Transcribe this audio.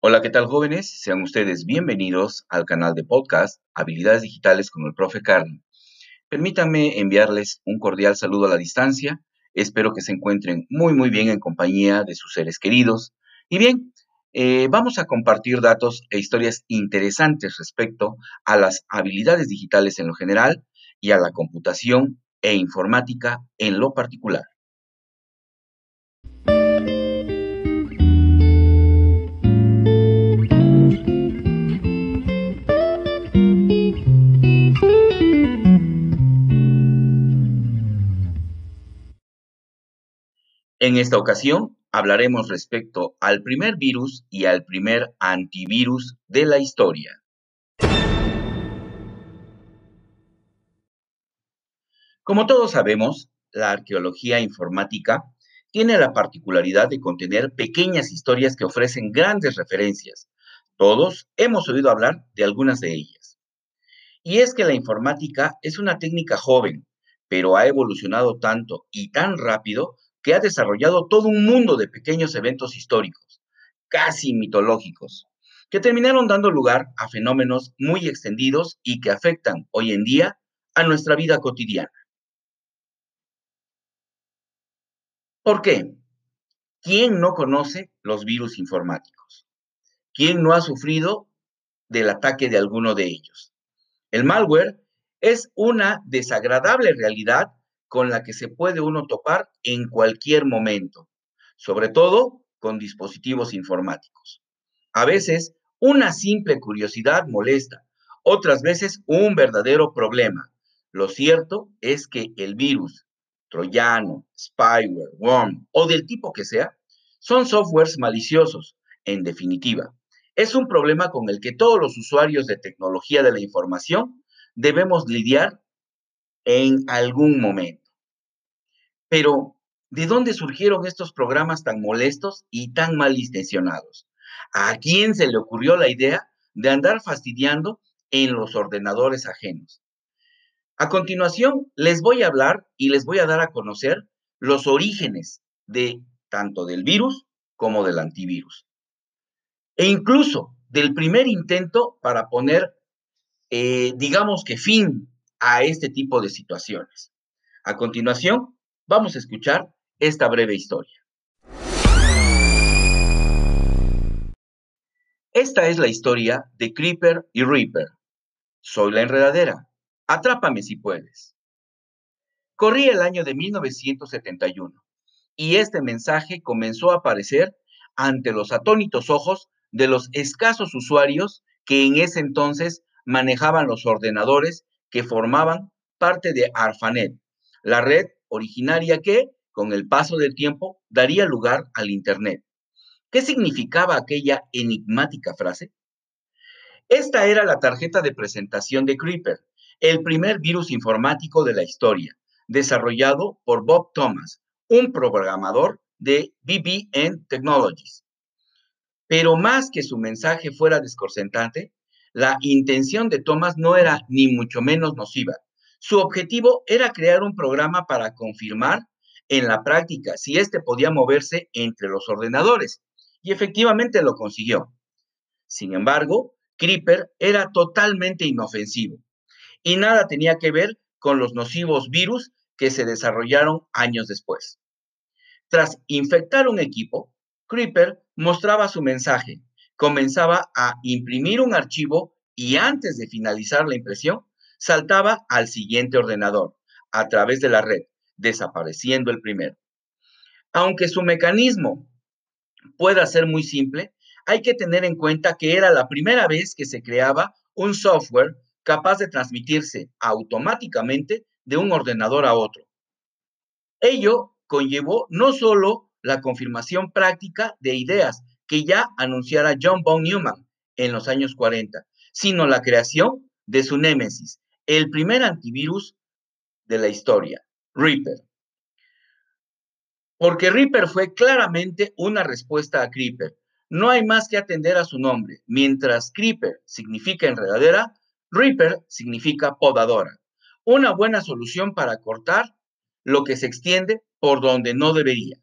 Hola, ¿qué tal jóvenes? Sean ustedes bienvenidos al canal de podcast Habilidades Digitales con el profe Carly. Permítanme enviarles un cordial saludo a la distancia. Espero que se encuentren muy, muy bien en compañía de sus seres queridos. Y bien, eh, vamos a compartir datos e historias interesantes respecto a las habilidades digitales en lo general y a la computación e informática en lo particular. En esta ocasión hablaremos respecto al primer virus y al primer antivirus de la historia. Como todos sabemos, la arqueología informática tiene la particularidad de contener pequeñas historias que ofrecen grandes referencias. Todos hemos oído hablar de algunas de ellas. Y es que la informática es una técnica joven, pero ha evolucionado tanto y tan rápido que ha desarrollado todo un mundo de pequeños eventos históricos, casi mitológicos, que terminaron dando lugar a fenómenos muy extendidos y que afectan hoy en día a nuestra vida cotidiana. ¿Por qué? ¿Quién no conoce los virus informáticos? ¿Quién no ha sufrido del ataque de alguno de ellos? El malware es una desagradable realidad con la que se puede uno topar en cualquier momento, sobre todo con dispositivos informáticos. A veces, una simple curiosidad molesta, otras veces un verdadero problema. Lo cierto es que el virus, troyano, spyware, worm o del tipo que sea, son softwares maliciosos, en definitiva. Es un problema con el que todos los usuarios de tecnología de la información debemos lidiar en algún momento. Pero, ¿de dónde surgieron estos programas tan molestos y tan mal intencionados? ¿A quién se le ocurrió la idea de andar fastidiando en los ordenadores ajenos? A continuación, les voy a hablar y les voy a dar a conocer los orígenes de tanto del virus como del antivirus. E incluso del primer intento para poner, eh, digamos que fin a este tipo de situaciones. A continuación, vamos a escuchar esta breve historia. Esta es la historia de Creeper y Reaper. Soy la enredadera. Atrápame si puedes. Corría el año de 1971 y este mensaje comenzó a aparecer ante los atónitos ojos de los escasos usuarios que en ese entonces manejaban los ordenadores que formaban parte de ARFANET, la red originaria que, con el paso del tiempo, daría lugar al Internet. ¿Qué significaba aquella enigmática frase? Esta era la tarjeta de presentación de Creeper, el primer virus informático de la historia, desarrollado por Bob Thomas, un programador de BBN Technologies. Pero más que su mensaje fuera desconcertante, la intención de Thomas no era ni mucho menos nociva. Su objetivo era crear un programa para confirmar en la práctica si éste podía moverse entre los ordenadores, y efectivamente lo consiguió. Sin embargo, Creeper era totalmente inofensivo y nada tenía que ver con los nocivos virus que se desarrollaron años después. Tras infectar un equipo, Creeper mostraba su mensaje, comenzaba a imprimir un archivo y antes de finalizar la impresión, saltaba al siguiente ordenador a través de la red, desapareciendo el primero. Aunque su mecanismo pueda ser muy simple, hay que tener en cuenta que era la primera vez que se creaba un software capaz de transmitirse automáticamente de un ordenador a otro. Ello conllevó no solo la confirmación práctica de ideas que ya anunciara John von Neumann en los años 40, sino la creación de su némesis, el primer antivirus de la historia, Reaper. Porque Reaper fue claramente una respuesta a Creeper. No hay más que atender a su nombre. Mientras Creeper significa enredadera, Reaper significa podadora. Una buena solución para cortar lo que se extiende por donde no debería.